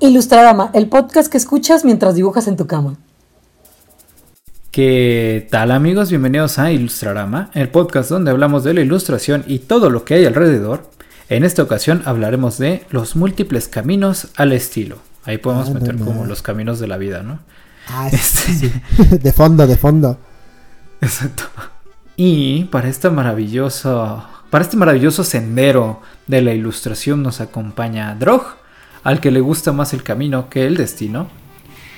Ilustrarama, el podcast que escuchas mientras dibujas en tu cama. ¿Qué tal amigos? Bienvenidos a Ilustrarama, el podcast donde hablamos de la ilustración y todo lo que hay alrededor. En esta ocasión hablaremos de los múltiples caminos al estilo. Ahí podemos Ah, meter no, no. como los caminos de la vida, ¿no? Ah, sí, Este- sí. De fondo, de fondo. Exacto. Y para esta para este maravilloso sendero de la ilustración nos acompaña Drog, al que le gusta más el camino que el destino.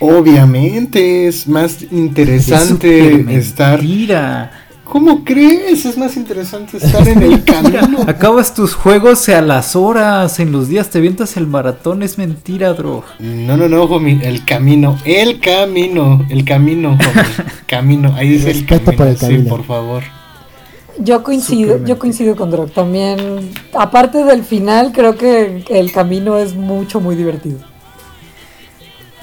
Obviamente es más Es interesante estar. mentira. ¿Cómo crees? Es más interesante estar en el camino. Acabas tus juegos a las horas, en los días te vientas el maratón, es mentira, Drog. No, no, no, homie. El camino. El camino. El camino, homie. Camino. Ahí dice el camino. por el Sí, camino. por favor. Yo coincido, yo coincido con Drog. También, aparte del final, creo que el camino es mucho, muy divertido.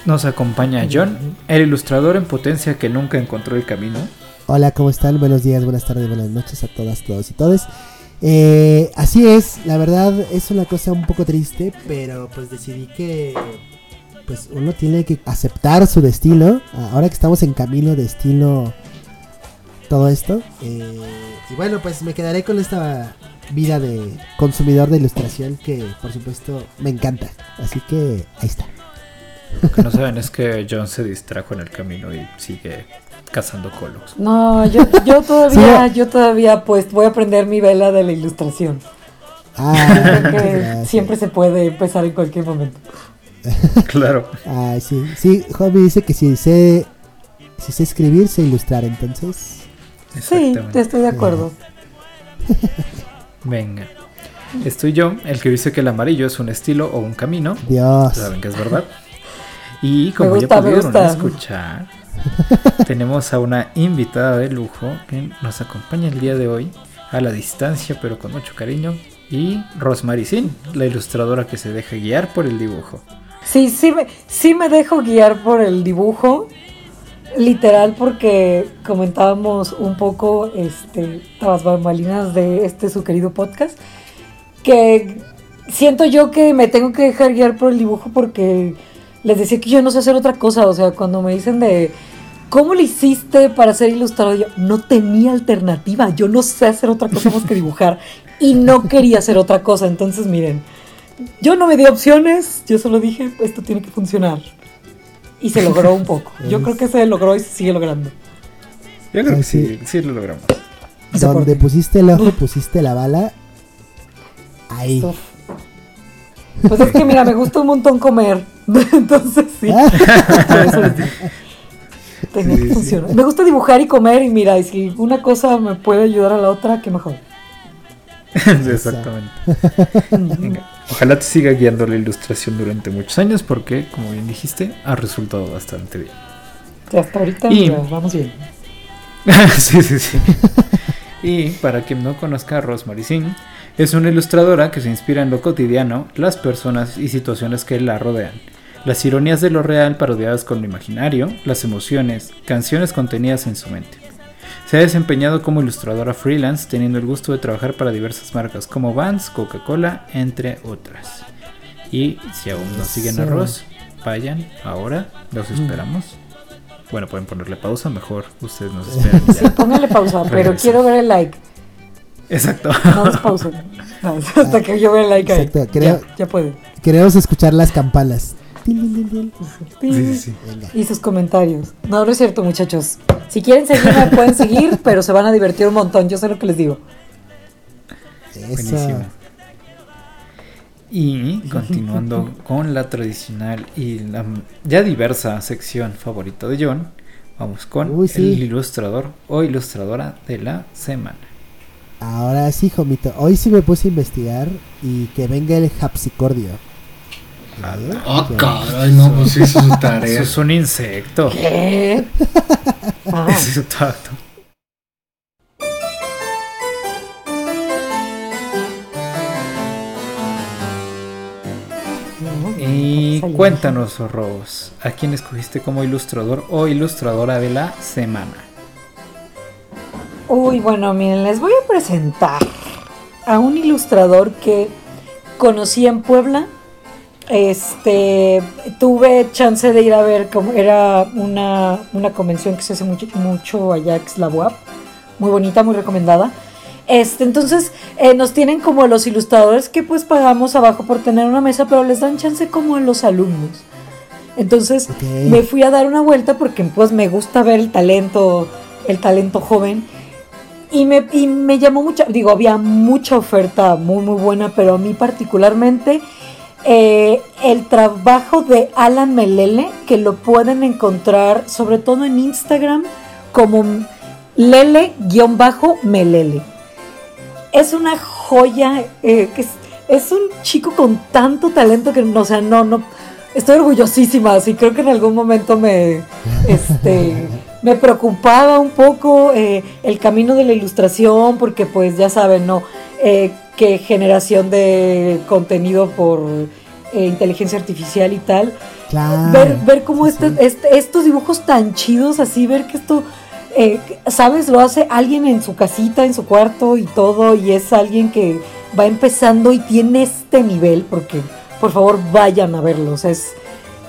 Nos acompaña John, el ilustrador en potencia que nunca encontró el camino. Hola, ¿cómo están? Buenos días, buenas tardes, buenas noches a todas, todos y todes. Eh, así es, la verdad es una cosa un poco triste, pero pues decidí que pues uno tiene que aceptar su destino. Ahora que estamos en camino, destino, todo esto. eh, y bueno, pues me quedaré con esta vida de consumidor de ilustración que por supuesto me encanta. Así que ahí está. Lo que no saben es que John se distrajo en el camino y sigue cazando colos. No, yo, yo todavía, yo todavía, pues, voy a aprender mi vela de la ilustración. Ah, Creo que siempre se puede empezar en cualquier momento. Claro. Ah, sí, sí, Hobby dice que si sé, si sé escribir, sé ilustrar, entonces... Sí, Exactamente. estoy de acuerdo. Venga. Estoy yo, el que dice que el amarillo es un estilo o un camino. Dios. Saben que es verdad. Y como gusta, ya pudieron escuchar, tenemos a una invitada de lujo que nos acompaña el día de hoy a la distancia, pero con mucho cariño. Y Rosemary Sin, la ilustradora que se deja guiar por el dibujo. Sí, sí me, sí me dejo guiar por el dibujo, literal porque comentábamos un poco este, tras bambalinas de este su querido podcast, que siento yo que me tengo que dejar guiar por el dibujo porque les decía que yo no sé hacer otra cosa, o sea, cuando me dicen de... ¿Cómo le hiciste para ser ilustrador? Yo no tenía alternativa, yo no sé hacer otra cosa más que dibujar y no quería hacer otra cosa, entonces miren, yo no me di opciones, yo solo dije, esto tiene que funcionar. Y se logró un poco. Yo creo que se logró y se sigue logrando. Yo creo que sí. sí, sí lo logramos. Donde pusiste el ojo, pusiste la bala. Ahí. Pues es que mira, me gusta un montón comer. Entonces sí. Ah, por eso les digo. Tenía que funcionar. Me gusta dibujar y comer y mira, y si una cosa me puede ayudar a la otra, qué mejor. Exactamente. Venga, Ojalá te siga guiando la ilustración durante muchos años porque, como bien dijiste, ha resultado bastante bien. Ya hasta ahorita Y- vamos bien. sí, sí, sí. Y para quien no conozca a Rosemary Singh, es una ilustradora que se inspira en lo cotidiano, las personas y situaciones que la rodean. Las ironías de lo real parodiadas con lo imaginario, las emociones, canciones contenidas en su mente. Se ha desempeñado como ilustradora freelance, teniendo el gusto de trabajar para diversas marcas como Vans, Coca-Cola, entre otras. Y si aún no siguen a Eso. Ros, vayan ahora, los esperamos. Bueno, pueden ponerle pausa, mejor ustedes nos esperan. ya. Póngale pausa, pero Regresa. quiero ver el like. Exacto. No. No, hasta que yo vea el like ahí. Exacto, creo- Ya, ya puede. Queremos escuchar las campanas. Sí, sí. Y sus comentarios. No, no es cierto, muchachos. Si quieren seguirme, pueden seguir, pero se van a divertir un montón. Yo sé lo que les digo. Buenísimo. Y continuando con la tradicional y la ya diversa sección favorita de John, vamos con Uy, sí. el ilustrador o ilustradora de la semana. Ahora sí, Jomito. Hoy sí me puse a investigar y que venga el Hapsicordio. Ah, Que- caray, no, pues sí, hizo su Eso tarea. es un insecto. ¿Qué? Ah, Exacto. Y Salió. cuéntanos, Ros, ¿a quién escogiste como ilustrador o ilustradora de la semana? Uy, bueno, miren, les voy a presentar a un ilustrador que conocí en Puebla este tuve chance de ir a ver como era una, una convención que se hace mucho, mucho allá la UAP, muy bonita, muy recomendada. Este, entonces eh, nos tienen como los ilustradores que pues pagamos abajo por tener una mesa, pero les dan chance como a los alumnos. Entonces me fui a dar una vuelta porque pues me gusta ver el talento, el talento joven. Y me, y me llamó mucho, digo, había mucha oferta muy muy buena, pero a mí particularmente eh, el trabajo de Alan Melele, que lo pueden encontrar sobre todo en Instagram como Lele-Melele. Es una joya, eh, que es, es un chico con tanto talento que, no, o sea, no, no, estoy orgullosísima, así creo que en algún momento me, este, me preocupaba un poco eh, el camino de la ilustración, porque pues ya saben, ¿no? Eh, que generación de contenido por eh, inteligencia artificial y tal. Claro. ver, ver cómo Sí, este- sí. este- estos dibujos tan chidos, así, ver que esto, eh, ¿sabes? Lo hace alguien en su casita, en su cuarto y todo, y es alguien que va empezando y tiene este nivel, porque por favor vayan a verlo, o sea, es,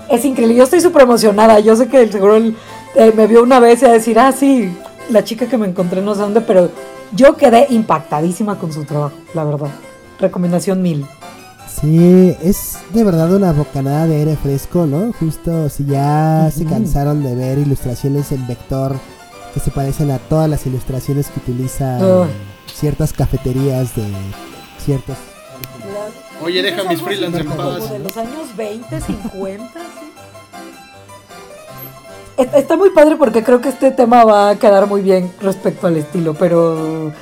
es increíble. Yo estoy súper emocionada, yo sé que el seguro eh, me vio una vez y a decir, ah, sí, la chica que me encontré no sé dónde, pero yo quedé impactadísima con su trabajo, la verdad. Recomendación mil. Sí, es de verdad una bocanada de aire fresco, ¿no? Justo si ya se cansaron de ver ilustraciones en vector que se parecen a todas las ilustraciones que utilizan Ugh. ciertas cafeterías de ciertos... Oye, deja mis freelance en como paz. de los años 20, 50, sí. Está muy padre porque creo que este tema va a quedar muy bien respecto al estilo, pero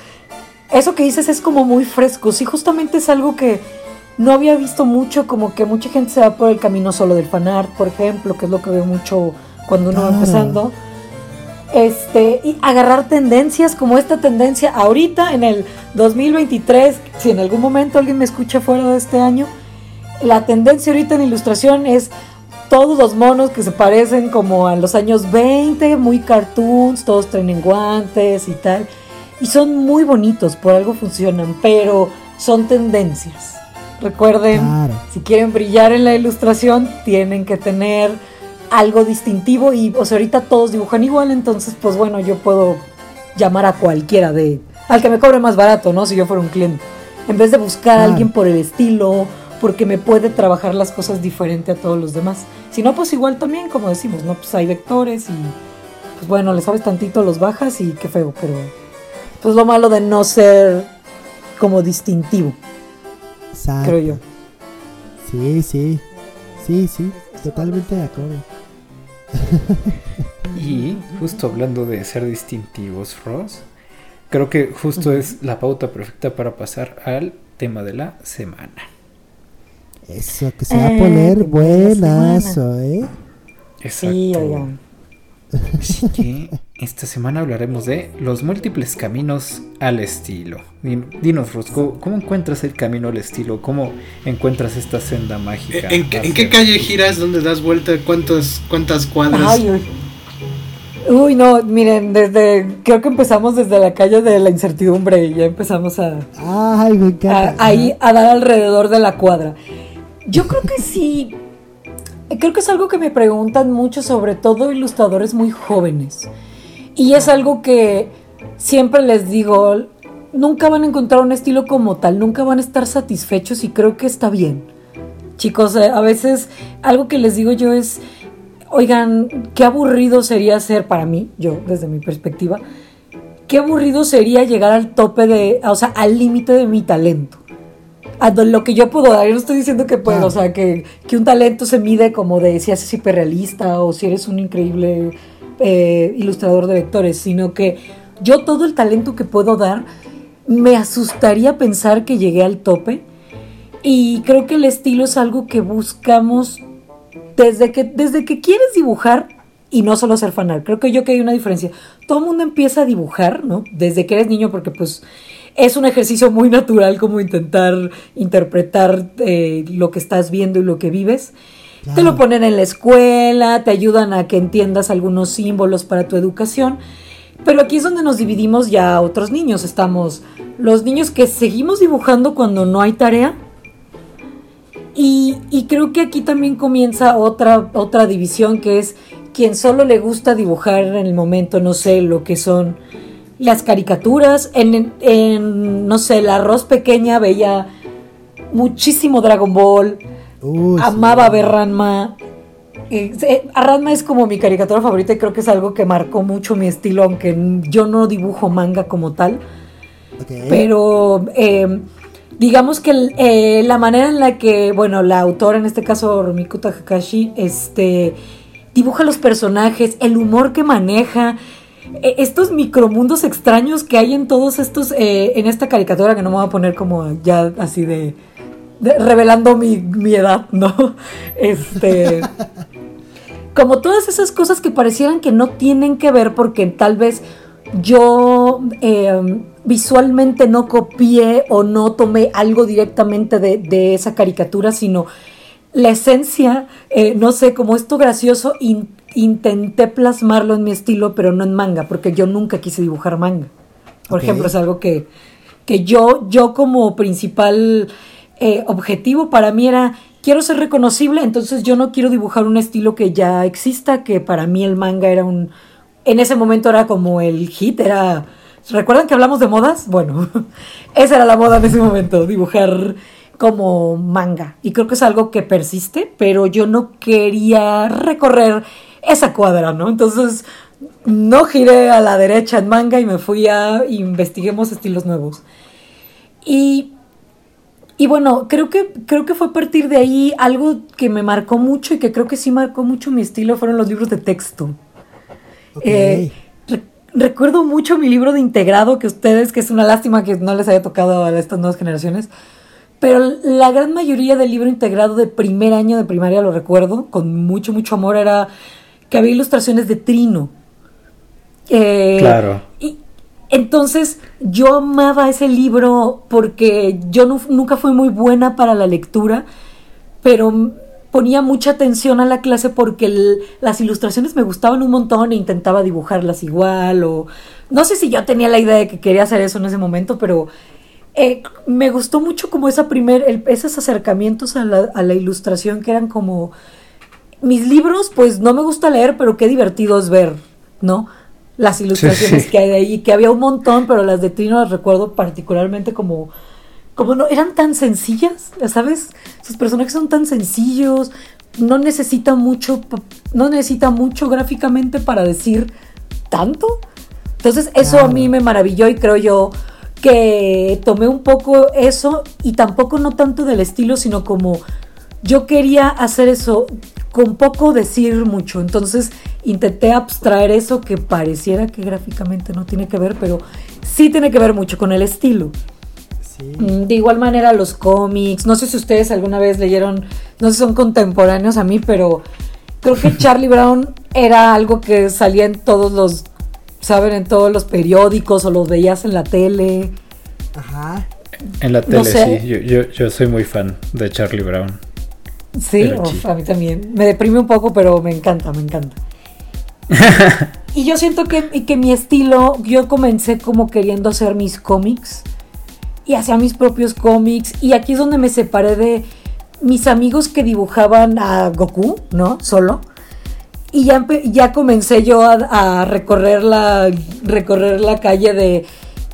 eso que dices es como muy fresco. Sí, justamente es algo que no había visto mucho, como que mucha gente se va por el camino solo del fanart, por ejemplo, que es lo que veo mucho cuando uno va Claro. empezando. Este, y agarrar tendencias como esta tendencia ahorita en el 2023, si en algún momento alguien me escucha fuera de este año, la tendencia ahorita en ilustración es todos los monos que se parecen como a los años 20, muy cartoons, todos traen guantes y tal. Y son muy bonitos, por algo funcionan, pero son tendencias. Recuerden, Claro. si quieren brillar en la ilustración, tienen que tener algo distintivo y o sea, ahorita todos dibujan igual, entonces pues bueno, yo puedo llamar a cualquiera de al que me cobre más barato, ¿no? Si yo fuera un cliente. En vez de buscar a alguien por el estilo, porque me puede trabajar las cosas diferente a todos los demás. Si no, pues igual también, como decimos, ¿no? Pues hay vectores y pues bueno, le sabes tantito, los bajas y qué feo, pero pues lo malo de no ser como distintivo, Exacto. creo yo. Sí, sí. Sí, sí. Totalmente de acuerdo. Y justo hablando de ser distintivos, Ross, creo que justo es la pauta perfecta para pasar al tema de la semana. Eso, que se va a Eh, poner la buenazo, ¿eh? Exacto. Sí, oigan. Así que esta semana hablaremos de los múltiples caminos al estilo. Din- Dinos, Ross, ¿cómo, encuentras el camino al estilo? ¿Cómo encuentras esta senda mágica? ¿En, qué- en hacia- qué calle giras? ¿Dónde das vuelta? ¿Cuántas, cuántas cuadras? Ay, uy. Uy, no, miren, desde creo que empezamos desde la calle de la incertidumbre y ya empezamos a, Ay, me a- encanta. ahí a dar alrededor de la cuadra. Yo creo que sí, creo que es algo que me preguntan mucho, sobre todo ilustradores muy jóvenes. Y es algo que siempre les digo, nunca van a encontrar un estilo como tal, nunca van a estar satisfechos y creo que está bien. Chicos, eh, a veces algo que les digo yo es, oigan, qué aburrido sería ser para mí, yo desde mi perspectiva, qué aburrido sería llegar al tope de, o sea, al límite de mi talento. A lo que yo puedo dar. Yo no estoy diciendo que puedo, Claro. o sea, que, que un talento se mide como de si haces hiperrealista o si eres un increíble eh, ilustrador de vectores, sino que yo todo el talento que puedo dar, me asustaría pensar que llegué al tope. Y creo que el estilo es algo que buscamos desde que, desde que quieres dibujar y no solo ser fanart. Creo que yo que hay una diferencia. Todo el mundo empieza a dibujar, ¿no? Desde que eres niño, porque pues es un ejercicio muy natural como intentar interpretar eh, lo que estás viendo y lo que vives. Te lo ponen en la escuela, te ayudan a que entiendas algunos símbolos para tu educación. Pero aquí es donde nos dividimos ya a otros niños. Estamos los niños que seguimos dibujando cuando no hay tarea Y, y creo que aquí también comienza otra, otra división que es quien solo le gusta dibujar en el momento, no sé, lo que son las caricaturas. En, en no sé, la arroz pequeña veía muchísimo Dragon Ball. Uy, sí. amaba ver Ranma. Eh, Ranma es como mi caricatura favorita y creo que es algo que marcó mucho mi estilo, aunque yo no dibujo manga como tal. Pero eh, digamos que eh, la manera en la que, bueno, la autora, en este caso Rumiko Takahashi, este, dibuja los personajes, el humor que maneja, estos micromundos extraños que hay en todos estos, eh, en esta caricatura que no me voy a poner como ya así de, revelando mi, edad, ¿no? Este... como todas esas cosas que parecieran que no tienen que ver porque tal vez yo eh, visualmente no copié o no tomé algo directamente de, esa caricatura, sino la esencia, eh, no sé, como esto gracioso, intenté plasmarlo en mi estilo, pero no en manga, porque yo nunca quise dibujar manga. Por ejemplo, es algo que, que yo, yo como principal eh, objetivo para mí era, quiero ser reconocible, entonces yo no quiero dibujar un estilo que ya exista, que para mí el manga era un... En ese momento era como el hit, era... ¿Recuerdan que hablamos de modas? Bueno, esa era la moda en ese momento, dibujar como manga. Y creo que es algo que persiste, pero yo no quería recorrer esa cuadra, ¿no? Entonces no giré a la derecha en manga y me fui a investiguemos estilos nuevos. Y, y bueno, creo que, creo que fue a partir de ahí algo que me marcó mucho y que creo que sí marcó mucho mi estilo fueron los libros de texto. Eh, re- recuerdo mucho mi libro de integrado que ustedes, que es una lástima que no les haya tocado a estas nuevas generaciones, pero la gran mayoría del libro integrado de primer año de primaria lo recuerdo con mucho, mucho amor, era que había ilustraciones de Trino. Eh, Claro. Y entonces yo amaba ese libro porque yo nu- nunca fui muy buena para la lectura, pero ponía mucha atención a la clase porque el- las ilustraciones me gustaban un montón e intentaba dibujarlas igual o no sé si yo tenía la idea de que quería hacer eso en ese momento, pero eh, me gustó mucho como esa primer, el- esos acercamientos a la, a la ilustración que eran como mis libros, pues no me gusta leer, pero qué divertido es ver, ¿no? Las ilustraciones sí. que hay de ahí, que había un montón, pero las de Trino las recuerdo particularmente como, como no, eran tan sencillas, ¿sabes? Sus personajes son tan sencillos, no necesitan mucho, no necesita mucho gráficamente para decir tanto. Entonces eso a mí me maravilló y creo yo que tomé un poco eso y tampoco no tanto del estilo, sino como yo quería hacer eso con poco decir mucho. Entonces intenté abstraer eso que pareciera que gráficamente no tiene que ver, pero sí tiene que ver mucho con el estilo. Sí. Mm, De igual manera los cómics, no sé si ustedes alguna vez leyeron, no sé si son contemporáneos a mí, pero creo que Charlie Brown era algo que salía en todos los, saben, en todos los periódicos o los veías en la tele. Ajá. En la No tele, sé. sí. Yo, yo, yo soy muy fan de Charlie Brown. Sí, a mí también. Me deprime un poco, pero me encanta, me encanta. y yo siento que, que mi estilo, yo comencé como queriendo hacer mis cómics y hacía mis propios cómics y aquí es donde me separé de mis amigos que dibujaban a Goku, ¿no? Solo. Y ya, ya comencé yo a, a recorrer, la, recorrer la calle de,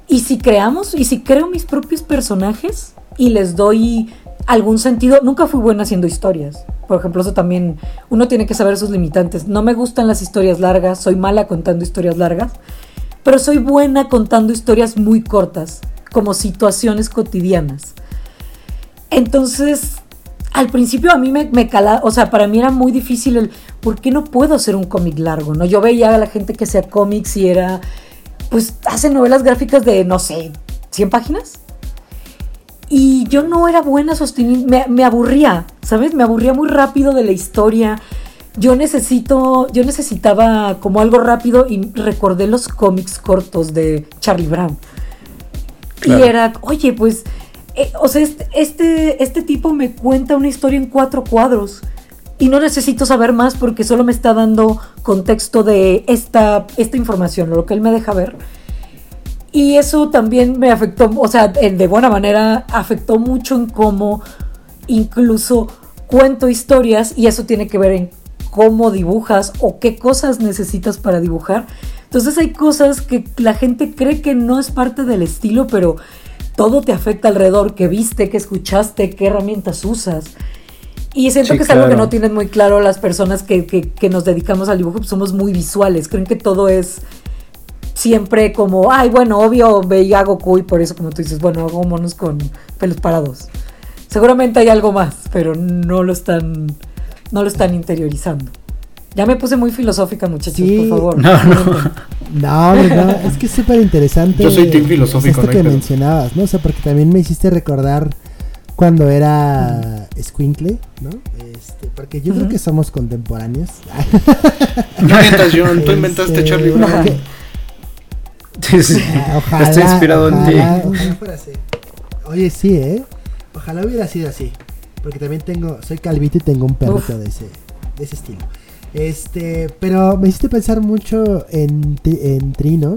¿y si creamos? ¿Y si creo mis propios personajes? Y les doy algún sentido. Nunca fui buena haciendo historias. Por ejemplo, eso también, uno tiene que saber sus limitantes. No me gustan las historias largas, soy mala contando historias largas, pero soy buena contando historias muy cortas, como situaciones cotidianas. Entonces, al principio a mí me, me cala, o sea, para mí era muy difícil el, ¿por qué no puedo hacer un cómic largo? ¿no? Yo veía a la gente que hacía cómics y era, pues, hace novelas gráficas de, no sé, 100 páginas. Y yo no era buena sosteniendo, me, me aburría, ¿sabes? Me aburría muy rápido de la historia. Yo necesito, yo necesitaba como algo rápido y recordé los cómics cortos de Charlie Brown. Claro. Y era, oye, pues, eh, o sea, este, este, este tipo me cuenta una historia en cuatro cuadros y no necesito saber más porque solo me está dando contexto de esta, esta información, lo que él me deja ver. Y eso también me afectó, o sea, de buena manera, afectó mucho en cómo incluso cuento historias y eso tiene que ver en cómo dibujas o qué cosas necesitas para dibujar. Entonces hay cosas que la gente cree que no es parte del estilo, pero todo te afecta alrededor, que viste, que escuchaste, qué herramientas usas. Y siento Sí, que es algo que no tienen muy claro las personas que, que- que nos dedicamos al dibujo, pues somos muy visuales, creen que todo es siempre como, ay, bueno, obvio veía a Goku y por eso como tú dices, bueno, hago monos con pelos parados. Seguramente hay algo más, pero no lo están, no lo están interiorizando. Ya me puse muy filosófica, muchachos, Sí. por favor. No, no. No, hombre, no, es que es súper interesante. Yo soy team filosófico, Esto no hay que pedo. mencionabas, ¿no? O sea, porque también me hiciste recordar cuando era Squinkle, ¿no? Este, porque yo creo que somos contemporáneos. No mientas, John, tú Este, inventaste Charlie Brown. Sí. Ojalá, Estoy inspirado en ti. ojalá, ojalá fuera así. Oye, sí, ¿eh? Ojalá hubiera sido así. Porque también tengo, soy calvito y tengo un perrito de ese, de ese estilo. Este, pero me hiciste pensar mucho en, en Trino,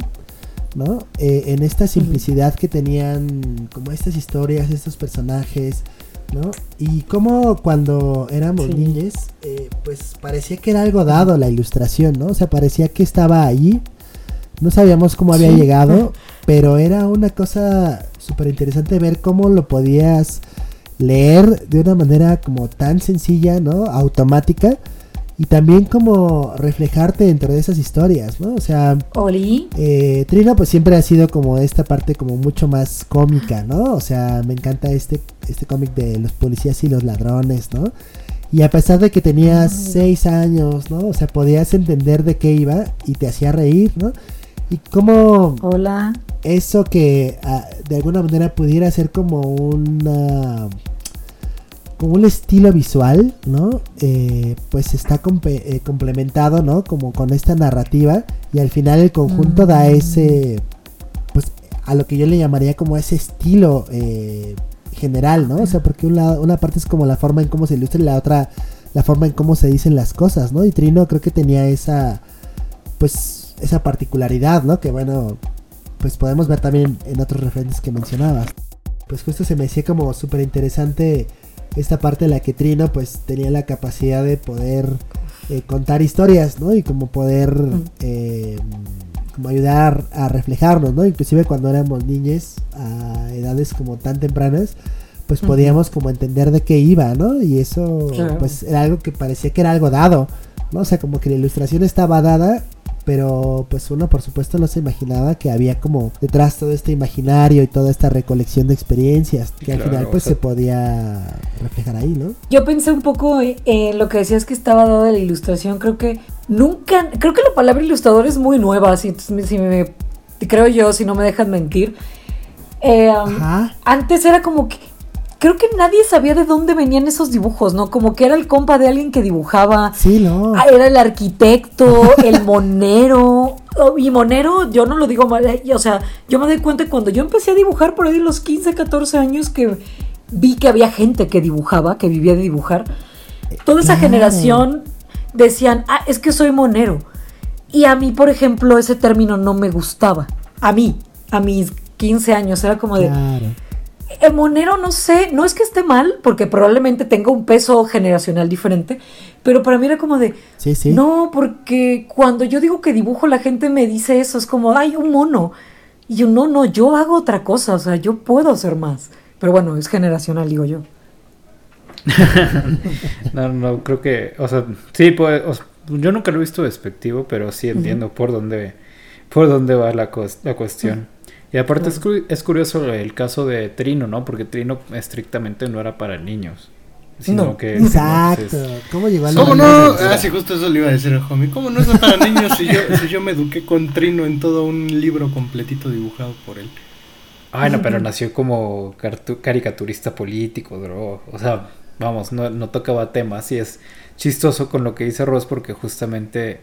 ¿no? Eh, en esta simplicidad que tenían, como estas historias, estos personajes, ¿no? Y como cuando éramos Sí. niños, eh, pues parecía que era algo dado la ilustración, ¿no? O sea, parecía que estaba ahí. No sabíamos cómo había Sí. llegado, pero era una cosa súper interesante ver cómo lo podías leer de una manera como tan sencilla, ¿no? Automática. Y también como reflejarte dentro de esas historias, ¿no? O sea, Oli, eh, Trino pues siempre ha sido como esta parte como mucho más cómica, ¿no? O sea, me encanta este, este cómic de los policías y los ladrones, ¿no? Y a pesar de que tenías seis años, ¿no? O sea, podías entender de qué iba y te hacía reír, ¿no? Y cómo hola. eso que ah, de alguna manera pudiera ser como una como un estilo visual, ¿no? Eh, pues está eh, complementado, ¿no? Como con esta narrativa y al final el conjunto da Mm. ese, pues a lo que yo le llamaría como ese estilo eh, general, ¿no? O sea, porque un lado- una parte es como la forma en cómo se ilustra y la otra la forma en cómo se dicen las cosas, ¿no? Y Trino creo que tenía esa, pues, esa particularidad, ¿no? Que bueno, pues podemos ver también en otros referentes que mencionabas. Pues justo se me hacía como súper interesante esta parte en la que Trino pues tenía la capacidad de poder eh, contar historias, ¿no? Y como poder eh, como ayudar a reflejarnos, ¿no? Inclusive cuando éramos niños a edades como tan tempranas, pues podíamos como entender de qué iba, ¿no? Y eso Claro. pues era algo que parecía que era algo dado, ¿no? O sea, como que la ilustración estaba dada, pero pues uno por supuesto no se imaginaba que había como detrás todo este imaginario y toda esta recolección de experiencias que al final o pues sea- se podía reflejar ahí, ¿no? Yo pensé un poco en en lo que decías que estaba dada la ilustración. Creo que nunca, creo que la palabra ilustrador es muy nueva, si, si me, creo yo, si no me dejan mentir. Eh, um, Ajá. antes era como que, creo que nadie sabía de dónde venían esos dibujos, ¿no? Como que era el compa de alguien que dibujaba. Sí, no. Ah, Era el arquitecto, el monero. Oh, Y monero, yo no lo digo mal. eh, O sea, yo me doy cuenta cuando yo empecé a dibujar por ahí los 15, 14 años que vi que había gente que dibujaba, que vivía de dibujar. Toda esa generación decían, ah, es que soy monero. Y a mí, por ejemplo, ese término no me gustaba. A mí, a mis 15 años, era como de, Claro. El monero no sé, no es que esté mal, porque probablemente tenga un peso generacional diferente, pero para mí era como de, Sí, sí. no, porque cuando yo digo que dibujo, la gente me dice eso, es como, ay, un mono. Y yo, no, no, yo hago otra cosa, o sea, yo puedo hacer más. Pero bueno, es generacional, digo yo. No, no, creo que, o sea, sí, pues, o sea, yo nunca lo he visto despectivo, pero sí entiendo por dónde, por dónde va la, la cuestión. Y aparte es, cu- es curioso el caso de Trino, ¿no? Porque Trino estrictamente no era para niños, sino No. que... Exacto. ¿Cómo llegó al ¿Cómo no? Ah, sí, justo eso le iba a decir al homie. ¿Cómo no es para niños si yo, si yo me eduqué con Trino en todo un libro completito dibujado por él? Ay, no, pero nació como caricaturista político, bro. O sea, vamos, no, no tocaba temas y es chistoso con lo que dice Ross porque justamente,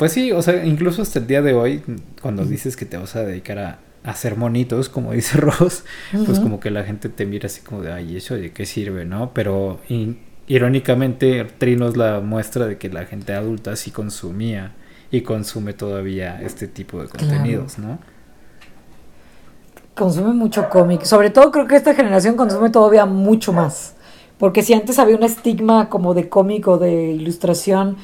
pues sí, o sea, incluso hasta el día de hoy, cuando dices que te vas a dedicar a, a hacer monitos, como dice Ross, pues como que la gente te mira así como de, ay, ¿eso de qué sirve, no? Pero in- irónicamente, Trino es la muestra de que la gente adulta sí consumía y consume todavía este tipo de Claro. contenidos, ¿no? Consume mucho cómic. Sobre todo creo que esta generación consume todavía mucho más. Porque si antes había un estigma como de cómic o de ilustración,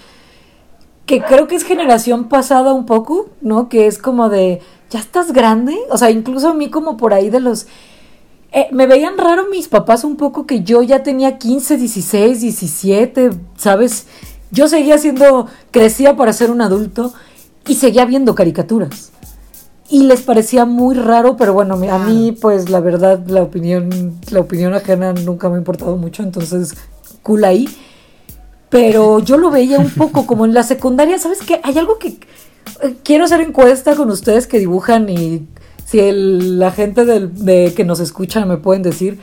que creo que es generación pasada un poco, ¿no? Que es como de, ya estás grande. O sea, incluso a mí como por ahí de los... eh, me veían raro mis papás un poco que yo ya tenía 15, 16, 17, ¿sabes? Yo seguía siendo, crecía para ser un adulto y seguía viendo caricaturas. Y les parecía muy raro, pero bueno, a mí pues la verdad la opinión, la opinión ajena nunca me ha importado mucho, entonces cool ahí. Pero yo lo veía un poco como en la secundaria, ¿sabes qué? Hay algo que eh, quiero hacer encuesta con ustedes que dibujan y si el- la gente del- de, que nos escucha me pueden decir,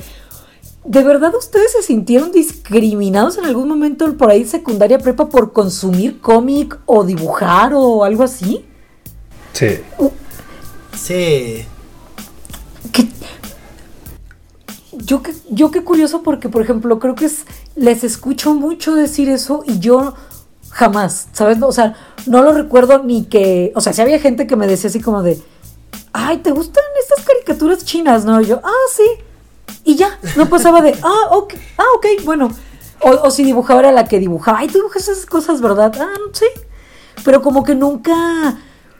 ¿de verdad ustedes se sintieron discriminados en algún momento por ahí secundaria prepa por consumir cómic o dibujar o algo así? Sí. Sí. yo que yo qué curioso porque por ejemplo creo que es les escucho mucho decir eso y yo jamás sabes o sea no lo recuerdo ni que o sea si había gente que me decía así como de ay te gustan estas caricaturas chinas no Y yo ah sí y ya no pasaba de ah ok ah ok bueno o, o si dibujaba era la que dibujaba ay tú dibujas esas cosas verdad ah sí. Pero como que nunca,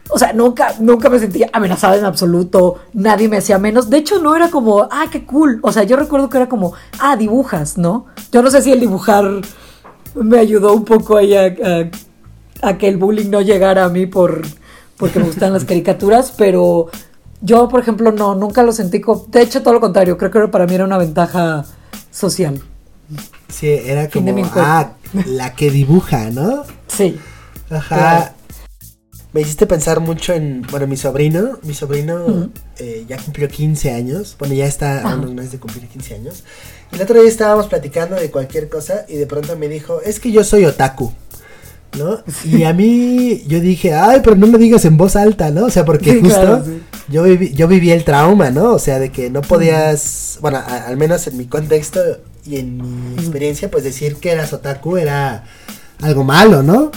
o sea, nunca, nunca me sentía amenazada en absoluto, nadie me hacía menos. De hecho, no era como, ah, qué cool. O sea, yo recuerdo que era como, ah, dibujas, ¿no? Yo no sé si el dibujar me ayudó un poco ahí a, a- a que el bullying no llegara a mí por, porque me gustan las caricaturas, pero yo, por ejemplo, no, nunca lo sentí como, de hecho, todo lo contrario, creo que para mí era una ventaja social. Sí, era como, ah, la que dibuja, ¿no? Sí. Ajá. Claro. Me hiciste pensar mucho en, bueno, mi sobrino, mi sobrino eh, ya cumplió 15 años, bueno, ya está a unos meses de cumplir 15 años. Y el otro día estábamos platicando de cualquier cosa y de pronto me dijo, es que yo soy otaku, ¿no? Y a mí, yo dije, ay, pero no lo digas en voz alta, ¿no? O sea, porque Sí, justo claro, sí. yo, viví, yo viví el trauma, ¿no? O sea, de que no podías, bueno, a- al menos en mi contexto y en mi experiencia, pues decir que eras otaku era algo malo, ¿no?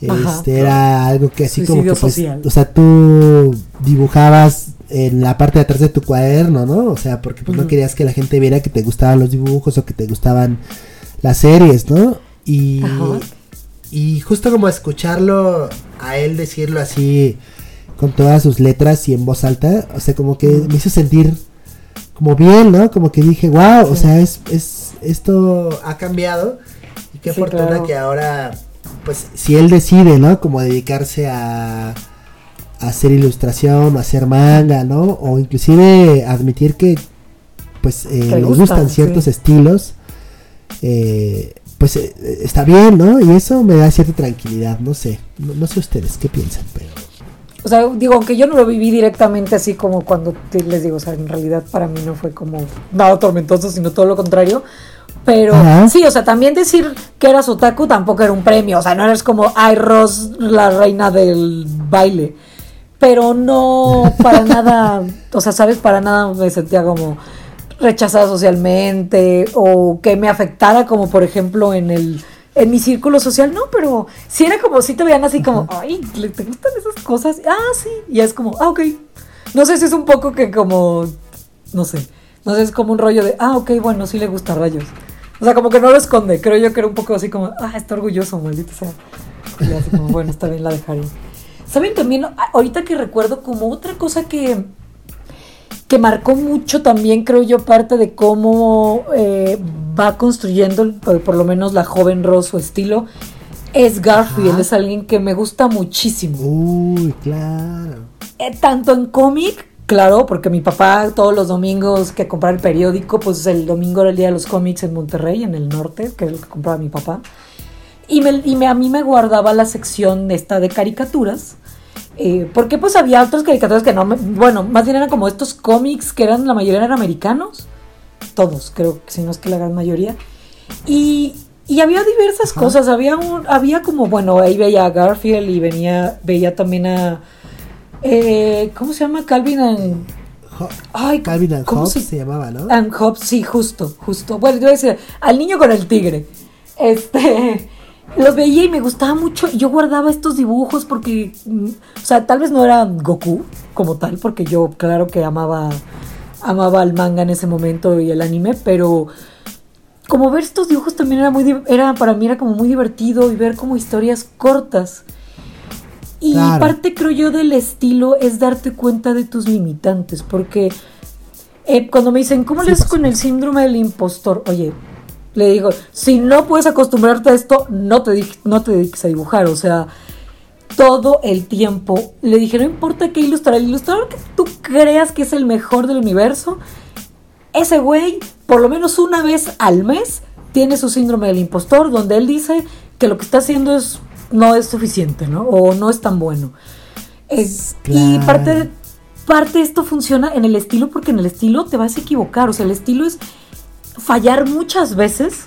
Este era algo que así como que pues, o sea, tú dibujabas en la parte de atrás de tu cuaderno, ¿no? O sea, porque pues no querías que la gente viera que te gustaban los dibujos o que te gustaban las series, ¿no? Y Ajá. y justo como escucharlo a él decirlo así con todas sus letras y en voz alta, o sea, como que me hizo sentir como bien, ¿no? Como que dije, wow, o sea, es, es esto ha cambiado y qué Sí, fortuna claro. que ahora, pues, si él decide, ¿no? Como dedicarse a, a hacer ilustración o hacer manga, ¿no? O inclusive admitir que, pues, eh, le gustan, gustan ciertos sí. estilos, eh, pues eh, está bien, ¿no? Y eso me da cierta tranquilidad, no sé, no, no sé ustedes qué piensan, pero... O sea, digo, aunque yo no lo viví directamente así como cuando te- les digo, o sea, en realidad para mí no fue como nada tormentoso, sino todo lo contrario. Pero Ajá. sí, o sea, también decir que eras otaku tampoco era un premio. O sea, no eres como, ay, Ross, la reina del baile. Pero no para nada, o sea, ¿sabes? Para nada me sentía como rechazada socialmente o que me afectara como por ejemplo en el en mi círculo social, no, pero sí era como si te veían así como, ay, ¿le- ¿te gustan esas cosas? Ah, sí, y es como, ah, ok. No sé si es un poco que como, no sé, no sé, es como un rollo de, ah, ok, bueno, sí le gusta rayos. O sea, como que no lo esconde, creo yo que era un poco así como, ah, está orgulloso, maldito sea. Y así como, bueno, está bien, la dejaré. ¿Saben también, a- ahorita que recuerdo como otra cosa que, que marcó mucho también, creo yo, parte de cómo eh, va construyendo, por, por lo menos la joven Rose, su estilo, es Garfield, Ajá. es alguien que me gusta muchísimo. Uy, claro. Eh, tanto en cómic, claro, porque mi papá todos los domingos que compraba el periódico, pues el domingo era el día de los cómics en Monterrey, en el norte, que es lo que compraba mi papá. Y, me, y me- a mí me guardaba la sección esta de caricaturas. eh, porque pues había otras caricaturas que no me, Bueno, más bien eran como estos cómics que eran, la mayoría eran americanos. Todos, creo que si no es que la gran mayoría. Y, y había diversas Ajá. cosas. Había un, había como, bueno, ahí veía a Garfield y venía, veía también a. eh, ¿Cómo se llama? Calvin and. Ay, Calvin and ¿cómo Hobbes se- se llamaba, ¿no? And Hobbes, sí, justo, justo. Bueno, yo iba a decir, al niño con el tigre. Este, los veía y me gustaba mucho. Yo guardaba estos dibujos porque, mm, o sea, tal vez no era Goku como tal, porque yo, claro que amaba, amaba el manga en ese momento y el anime, pero como ver estos dibujos también era muy, era para mí era como muy divertido y ver como historias cortas. Y Claro. parte creo yo del estilo es darte cuenta de tus limitantes, porque eh, cuando me dicen, ¿cómo Sí, le haces por con el síndrome del impostor? Oye, le digo, si no puedes acostumbrarte a esto, no te, no te dediques a dibujar, o sea, todo el tiempo. Le dije, no importa qué ilustrar, el ilustrador que tú creas que es el mejor del universo, ese güey, por lo menos una vez al mes, tiene su síndrome del impostor, donde él dice que lo que está haciendo es, no es suficiente, ¿no? O no es tan bueno. Es- Y parte de, parte de esto funciona en el estilo, porque en el estilo te vas a equivocar. O sea, el estilo es fallar muchas veces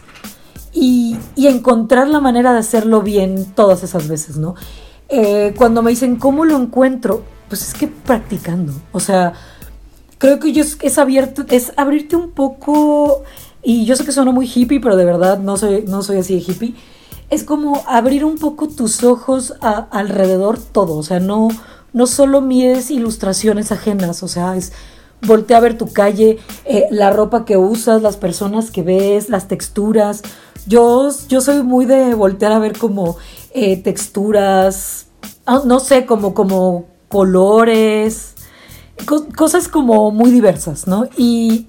y, y encontrar la manera de hacerlo bien todas esas veces, ¿no? Eh, cuando me dicen, ¿cómo lo encuentro? Pues es que practicando. O sea, creo que yo es, es abierto, es abrirte un poco, y yo sé que suena muy hippie, pero de verdad no soy, no soy así de hippie. Es como abrir un poco tus ojos alrededor todo, o sea, no, no solo mides ilustraciones ajenas, o sea, es voltea a ver tu calle, eh, la ropa que usas, las personas que ves, las texturas. Yo, yo soy muy de voltear a ver como eh, texturas, ah, no sé, como, como colores, co- cosas como muy diversas, ¿no? Y,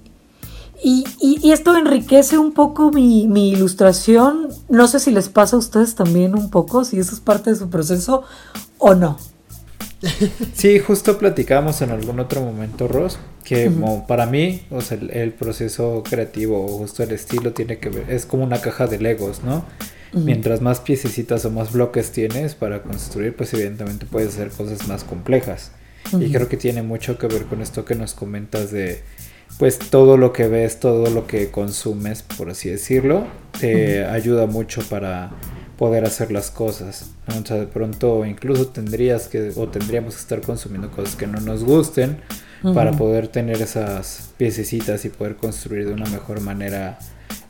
y, y- y esto enriquece un poco mi, mi ilustración. No sé si les pasa a ustedes también un poco, si eso es parte de su proceso o no. Sí, justo platicamos en algún otro momento, Ross, que para mí, o sea, el, el proceso creativo o justo el estilo tiene que ver, es como una caja de Legos, ¿no? Mientras más piececitas o más bloques tienes para construir, pues evidentemente puedes hacer cosas más complejas. Y creo que tiene mucho que ver con esto que nos comentas de, pues todo lo que ves, todo lo que consumes, por así decirlo, te ayuda mucho para poder hacer las cosas. ¿no? O sea, de pronto incluso tendrías que o tendríamos que estar consumiendo cosas que no nos gusten para poder tener esas piececitas y poder construir de una mejor manera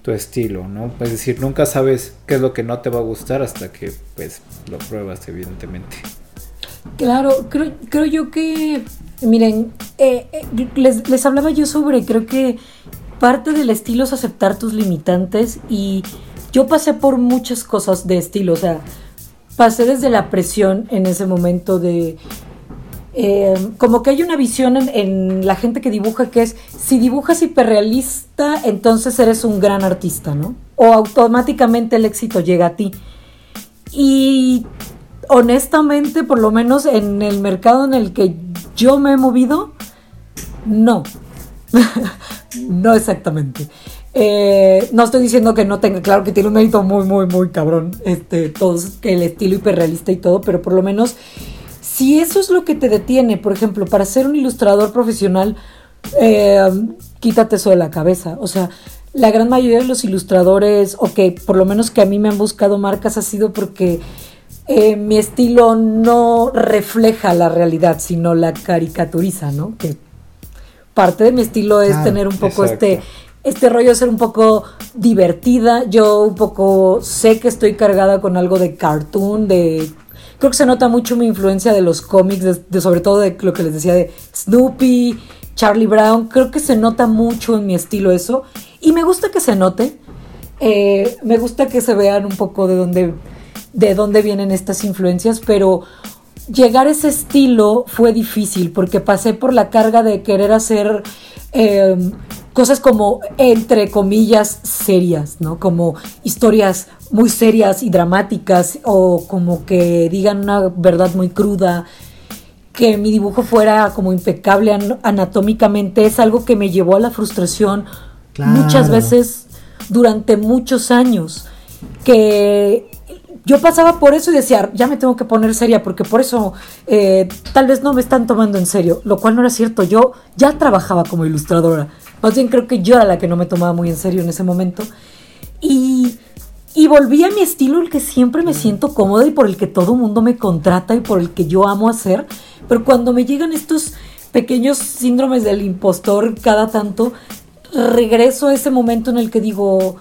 tu estilo, ¿no? Es decir, nunca sabes qué es lo que no te va a gustar hasta que pues lo pruebas evidentemente. Claro, creo, creo yo que, miren, eh, eh, les, les hablaba yo sobre, creo que parte del estilo es aceptar tus limitantes y yo pasé por muchas cosas de estilo, o sea, pasé desde la presión en ese momento de... eh, como que hay una visión en, en la gente que dibuja que es, si dibujas hiperrealista, entonces eres un gran artista, ¿no? O automáticamente el éxito llega a ti. Y honestamente, por lo menos en el mercado en el que yo me he movido, no. no exactamente. Eh, no estoy diciendo que no tenga, claro que tiene un mérito muy, muy, muy cabrón, este, todos, el estilo hiperrealista y todo, pero por lo menos, si eso es lo que te detiene, por ejemplo, para ser un ilustrador profesional, eh, quítate eso de la cabeza. O sea, la gran mayoría de los ilustradores, o que por lo menos que a mí me han buscado marcas, ha sido porque eh, mi estilo no refleja la realidad, sino la caricaturiza, ¿no? Que parte de mi estilo es Claro, tener un poco exacto. este este rollo de ser un poco divertida. Yo un poco sé que estoy cargada con algo de cartoon, de creo que se nota mucho mi influencia de los cómics, de, de sobre todo de lo que les decía de Snoopy, Charlie Brown. Creo que se nota mucho en mi estilo eso y me gusta que se note. Eh, me gusta que se vean un poco de dónde de dónde vienen estas influencias, pero llegar a ese estilo fue difícil porque pasé por la carga de querer hacer eh, cosas como, entre comillas, serias, ¿no? Como historias muy serias y dramáticas o como que digan una verdad muy cruda. Que mi dibujo fuera como impecable an- anatómicamente es algo que me llevó a la frustración Claro. muchas veces durante muchos años. Que yo pasaba por eso y decía, ya me tengo que poner seria, porque por eso eh, tal vez no me están tomando en serio, lo cual no era cierto. Yo ya trabajaba como ilustradora. Más bien creo que yo era la que no me tomaba muy en serio en ese momento. Y, y volví a mi estilo, el que siempre me siento cómoda y por el que todo mundo me contrata y por el que yo amo hacer. Pero cuando me llegan estos pequeños síndromes del impostor cada tanto, regreso a ese momento en el que digo,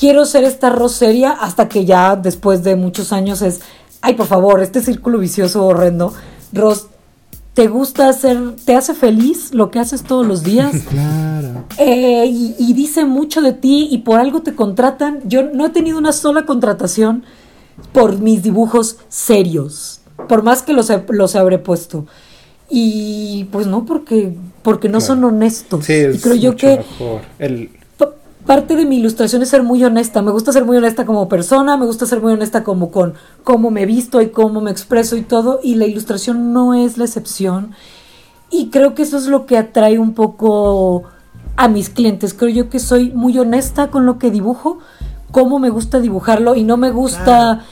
quiero ser esta Ros seria hasta que ya después de muchos años es, ay, por favor, este círculo vicioso horrendo, Ros, te gusta hacer, te hace feliz lo que haces todos los días. Claro. Eh, y, y dice mucho de ti y por algo te contratan. Yo no he tenido una sola contratación por mis dibujos serios, por más que los, los habré puesto. Y pues no, porque, porque no Claro. son honestos. Sí, y es creo yo mucho que mejor. El, parte de mi ilustración es ser muy honesta. Me gusta ser muy honesta como persona, me gusta ser muy honesta como con cómo me visto y cómo me expreso y todo. Y la ilustración no es la excepción. Y creo que eso es lo que atrae un poco a mis clientes. Creo yo que soy muy honesta con lo que dibujo, cómo me gusta dibujarlo y no me gusta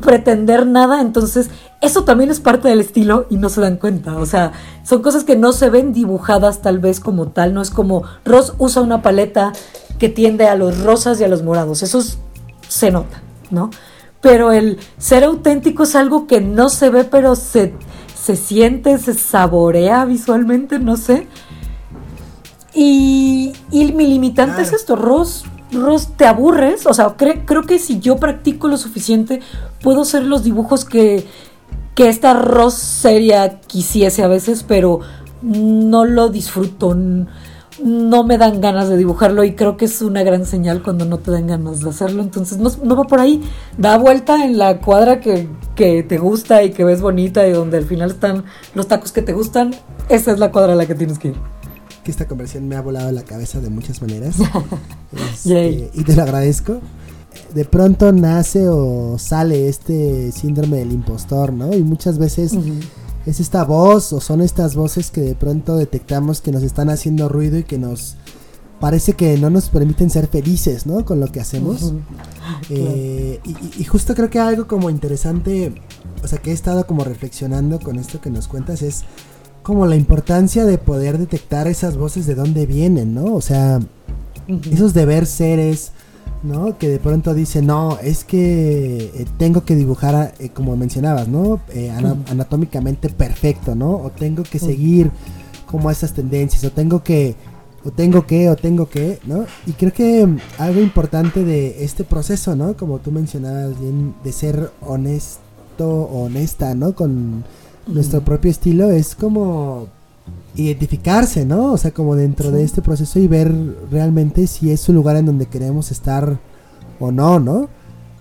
pretender nada. Entonces, eso también es parte del estilo y no se dan cuenta. O sea, son cosas que no se ven dibujadas tal vez como tal. No es como Ross usa una paleta que tiende a los rosas y a los morados. Eso es- se nota, ¿no? Pero el ser auténtico es algo que no se ve, pero se, se siente, se saborea visualmente, no sé. Y, y mi limitante es esto, Ross. Ross, te aburres. O sea, cre- creo que si yo practico lo suficiente, puedo hacer los dibujos que, que esta Ross seria quisiese a veces, pero no lo disfruto. No me dan ganas de dibujarlo y creo que es una gran señal cuando no te dan ganas de hacerlo. Entonces no, no va por ahí. Da vuelta en la cuadra que, que te gusta y que ves bonita y donde al final están los tacos que te gustan. Esa es la cuadra a la que tienes que ir. Que esta conversión me ha volado la cabeza de muchas maneras. Este, y te lo agradezco. De pronto nace o sale este síndrome del impostor, ¿no? Y muchas veces. Es esta voz o son estas voces que de pronto detectamos que nos están haciendo ruido y que nos parece que no nos permiten ser felices, ¿no? Con lo que hacemos. Eh, y, y- y justo creo que algo como interesante, o sea, que he estado como reflexionando con esto que nos cuentas es como la importancia de poder detectar esas voces de dónde vienen, ¿no? O sea, Ujú. esos deber seres, ¿no? Que de pronto dicen, no, es que eh, tengo que dibujar, eh, como mencionabas, ¿no? Eh, ana- anatómicamente perfecto, ¿no? O tengo que seguir como esas tendencias, o tengo que, o tengo que, o tengo que, ¿no? Y creo que mm, algo importante de este proceso, ¿no? Como tú mencionabas bien, de ser honesto honesta, ¿no? Con nuestro propio estilo, es como identificarse, ¿no? O sea, como dentro de este proceso y ver realmente si es un lugar en donde queremos estar o no, ¿no?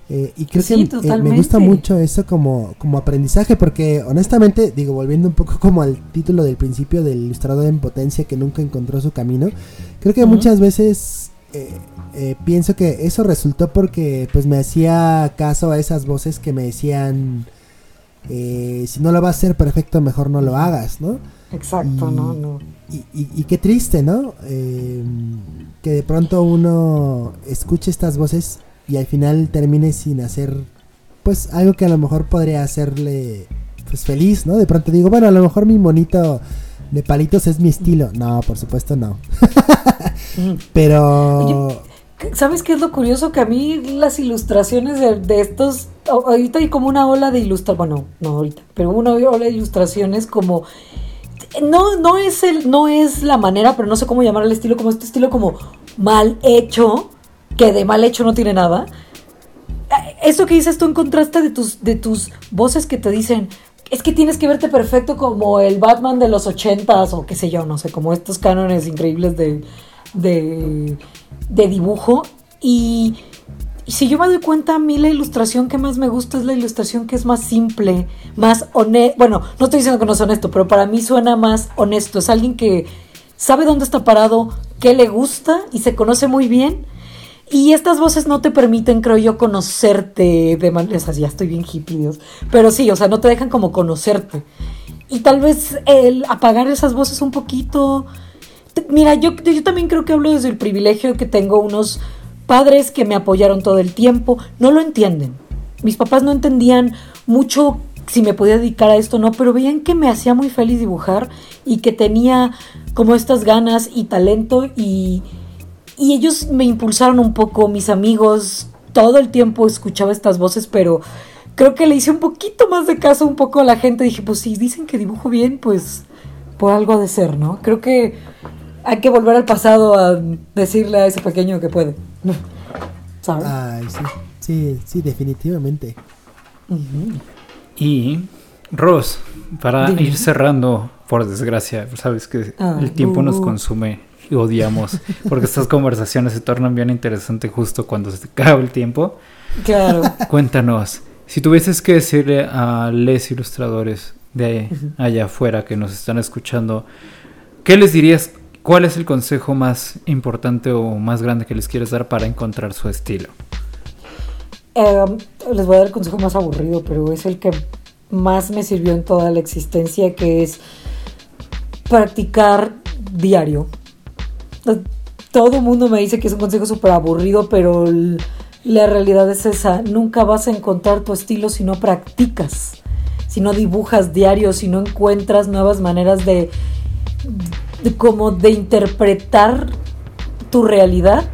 Eh, y creo Sí, que eh, me gusta mucho eso como, como aprendizaje, porque honestamente, digo, volviendo un poco como al título del principio del ilustrador en potencia que nunca encontró su camino, creo que muchas veces eh, pienso que eso resultó porque pues me hacía caso a esas voces que me decían, eh, si no lo vas a hacer perfecto, mejor no lo hagas, ¿no? Exacto, Y- no, no. Y, y- y qué triste, ¿no? Eh, que de pronto uno escuche estas voces y al final termine sin hacer, pues, algo que a lo mejor podría hacerle, pues, feliz, ¿no? De pronto digo, bueno, a lo mejor mi monito de palitos es mi estilo. No, por supuesto no. Pero... ¿Sabes qué es lo curioso? Que a mí las ilustraciones de, estos. Ahorita hay como una ola de ilustraciones. Bueno, no ahorita, pero una ola de ilustraciones como. No, no es el, no es la manera, pero no sé cómo llamar el estilo, como este estilo como mal hecho, que de mal hecho no tiene nada. Eso que dices tú en contraste de tus, de tus voces que te dicen, es que tienes que verte perfecto como el Batman de los ochentas o qué sé yo, no sé, como estos cánones increíbles de, de, de dibujo. Y, si yo me doy cuenta, a mí la ilustración que más me gusta es la ilustración que es más simple, más honesto. Bueno, no estoy diciendo que no es honesto, pero para mí suena más honesto. Es alguien que sabe dónde está parado, qué le gusta y se conoce muy bien. Y estas voces no te permiten, creo yo, conocerte de manera. O sea, ya estoy bien hippie, Dios. Pero sí, o sea, no te dejan como conocerte. Y tal vez el apagar esas voces un poquito. Mira, yo, yo también creo que hablo desde el privilegio que tengo unos padres que me apoyaron todo el tiempo. No lo entienden. Mis papás no entendían mucho si me podía dedicar a esto o no, pero veían que me hacía muy feliz dibujar y que tenía como estas ganas y talento y, y ellos me impulsaron un poco, mis amigos, todo el tiempo escuchaba estas voces, pero creo que le hice un poquito más de caso un poco a la gente. Dije, pues si dicen que dibujo bien, pues por algo ha de ser, ¿no? Creo que hay que volver al pasado a decirle a ese pequeño que puede. ¿Sabes? Ay, sí. Sí, sí, definitivamente. Y, Ross, para Dime. ir cerrando por desgracia, sabes que Ah, el tiempo nos uh. consume y odiamos, porque estas conversaciones se tornan bien interesantes justo cuando se te acaba el tiempo. Claro. Cuéntanos, si tuvieses que decirle a les ilustradores de allá afuera que nos están escuchando, ¿qué les dirías? ¿Cuál es el consejo más importante o más grande que les quieres dar para encontrar su estilo? Eh, les voy a dar el consejo más aburrido, pero es el que más me sirvió en toda la existencia, que es practicar diario. Todo mundo me dice que es un consejo súper aburrido, pero la realidad es esa. Nunca vas a encontrar tu estilo si no practicas, si no dibujas diario, si no encuentras nuevas maneras de como de interpretar tu realidad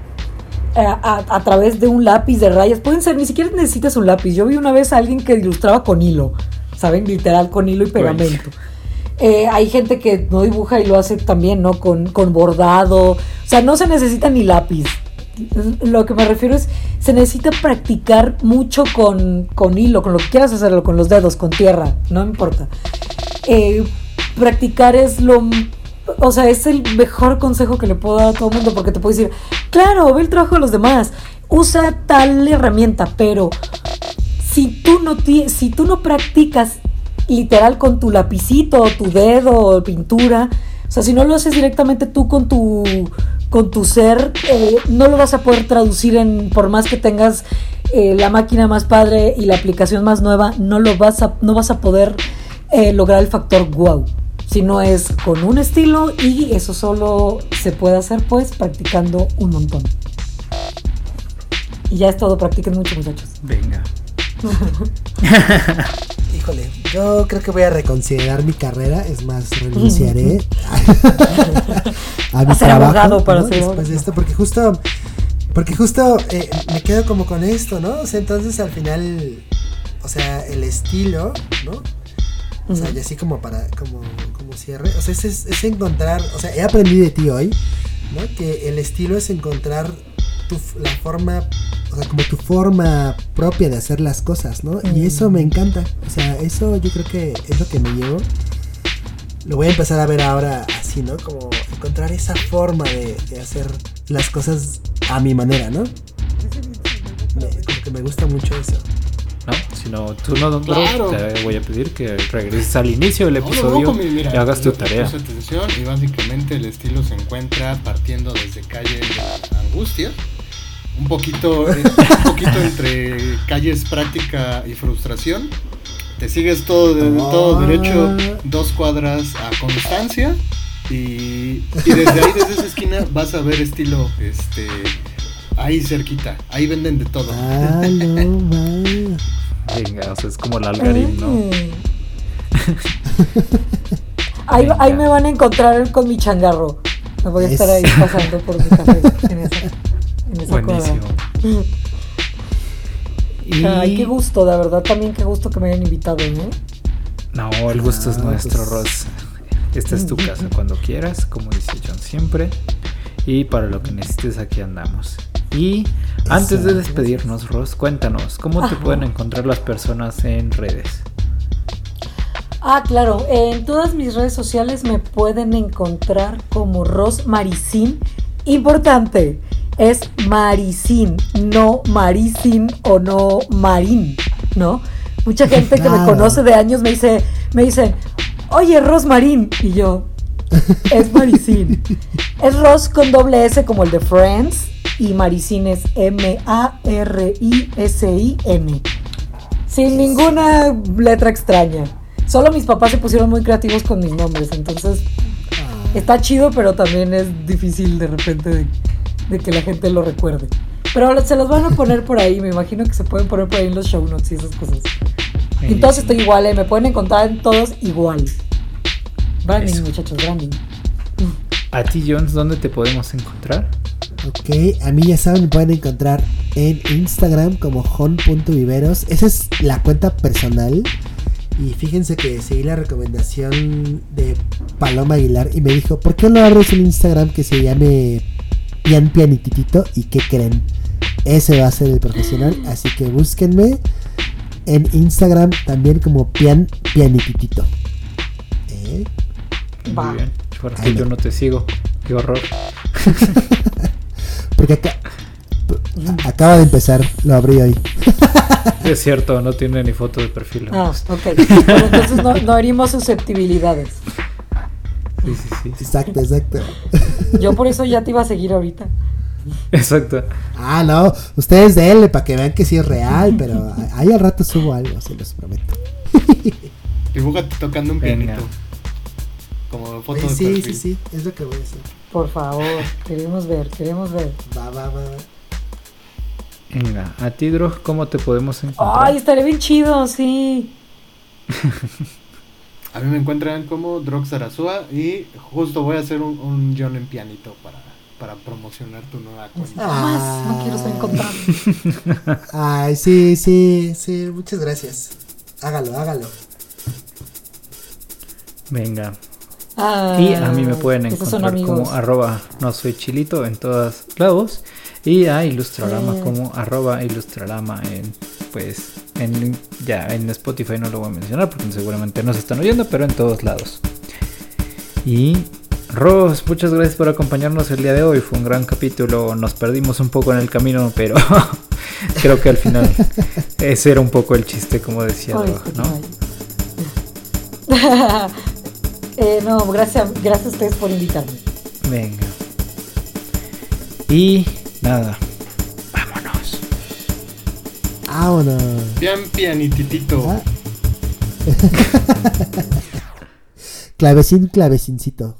a, a- a través de un lápiz de rayas. Pueden ser, ni siquiera necesitas un lápiz. Yo vi una vez a alguien que ilustraba con hilo, ¿saben? Literal, con hilo y pegamento. Eh, hay gente que no dibuja y lo hace también, ¿no? Con, con bordado. O sea, no se necesita ni lápiz. Lo que me refiero es, se necesita practicar mucho con, con hilo, con lo que quieras hacerlo, con los dedos, con tierra, no me importa. Eh, practicar es lo... O sea, es el mejor consejo que le puedo dar a todo el mundo porque te puedo decir, claro, ve el trabajo de los demás, usa tal herramienta, pero si tú no, si tú no practicas literal con tu lapicito, tu dedo, pintura, o sea, si no lo haces directamente tú con tu, con tu ser, eh, no lo vas a poder traducir en, por más que tengas eh, la máquina más padre y la aplicación más nueva, no lo vas a, no vas a poder eh, lograr el factor wow. Si no es con un estilo y eso solo se puede hacer pues practicando un montón. Y ya es todo, practiquen mucho muchachos. Venga. Híjole, yo creo que voy a reconsiderar mi carrera, es más, renunciaré a mi A ser trabajo abogado para ¿no? ser después de abogado. esto, porque justo, porque justo eh, me quedo como con esto, ¿no? O sea, entonces al final, o sea, el estilo, ¿no? O sea, y así como para, como, como cierre, o sea, es, es, encontrar, o sea, he aprendido de ti hoy, ¿no? Que el estilo es encontrar tu, la forma, o sea, como tu forma propia de hacer las cosas, ¿no? Y Mm. eso me encanta, o sea, eso yo creo que es lo que me llevo. Lo voy a empezar a ver ahora así, ¿no? Como encontrar esa forma de, de hacer las cosas a mi manera, ¿no? Me- como que me gusta mucho eso. ¿No? Si no, tú no, bro, Claro. te voy a pedir que regreses al inicio del no, episodio no, mira, y hagas tu tarea. atención y básicamente el estilo se encuentra partiendo desde calle de angustia. Un poquito, eh, un poquito entre calles práctica y frustración. Te sigues todo, de- todo Ah. derecho, dos cuadras a constancia. Y, y desde ahí, desde esa esquina, vas a ver estilo este ahí cerquita. Ahí venden de todo. Ah, no. Venga, o sea, es como el algarín, ¿no? Ahí, ahí me van a encontrar con mi changarro. Me voy a estar ahí pasando por mi café en esa, en esa Buenísimo. Y... Ay, qué gusto, de verdad, también qué gusto que me hayan invitado, ¿no? No, el gusto es Ah, nuestro, pues. Ross. Esta es tu casa cuando quieras, como dice John siempre. Y para lo que necesites, aquí andamos. Y antes de despedirnos, Ross, cuéntanos, ¿cómo te Ajá. pueden encontrar las personas en redes? Ah, claro. En todas mis redes sociales me pueden encontrar como Ros Maricín. Importante, es Maricín, no Maricín o no Marín, ¿no? Mucha gente que me conoce de años me dice, me dicen, oye, Ros Marín. Y yo, es Maricín. es Ros con doble S como el de Friends. Y Maricín es M-A-R-I-S-I-N. Sin ninguna letra extraña. Solo mis papás se pusieron muy creativos con mis nombres, entonces Ah, está chido, pero también es difícil de repente de, de que la gente lo recuerde. Pero se los van a poner por ahí, me imagino que se pueden poner por ahí en los show notes y esas cosas. Y todos estoy igual, eh, me pueden encontrar en todos igual. Branding, Eso. muchachos, branding. A ti, Jones, ¿dónde te podemos encontrar? Ok, a mí ya saben, me pueden encontrar en Instagram como hon.viveros. Esa es la cuenta personal. Y fíjense que seguí la recomendación de Paloma Aguilar y me dijo, ¿por qué no abres un Instagram que se llame Pian Pianititito? ¿Y qué creen? Ese va a ser el profesional, así que búsquenme en Instagram también como Pian Pianititito. ¿Eh? Muy bien. Porque Ay, no. yo no te sigo. Qué horror. Porque acá, acaba de empezar, lo abrí hoy. Es cierto, no tiene ni foto de perfil. Ah, ok. Pero entonces no, no herimos susceptibilidades. Sí, sí, sí. Exacto, exacto. Yo por eso ya te iba a seguir ahorita. Exacto. Ah, no, ustedes denle para que vean que sí es real, pero ahí al rato subo algo, se los prometo. Dibújate tocando un pianito. Como foto Oye, de sí, perfil. sí, sí, es lo que voy a hacer. Por favor, queremos ver, queremos ver. Va, va, va, va. Venga, a ti, Drog, ¿cómo te podemos encontrar? Ay, estaría bien chido, sí. A mí me encuentran como Drog Sarasua y justo voy a hacer un, un John en pianito para, para promocionar tu nueva cuenta. Ah. Más, no quiero ser encontrado. Ay, sí, sí, sí, muchas gracias. Hágalo, hágalo. Venga. Ah, Y a mí me pueden encontrar como arroba no soy chilito en todos lados. Y a Ilustrarama Eh. como arroba Ilustrarama en pues en ya en Spotify no lo voy a mencionar porque seguramente no se están oyendo, pero en todos lados. Y Ros, muchas gracias por acompañarnos el día de hoy. Fue un gran capítulo. Nos perdimos un poco en el camino, pero creo que al final ese era un poco el chiste, como decía ¿no? Eh, no, gracias, gracias a ustedes por invitarme. Venga. Y nada. Vámonos. Vámonos. Pian pianititito. Ah. Clavecín, clavecincito.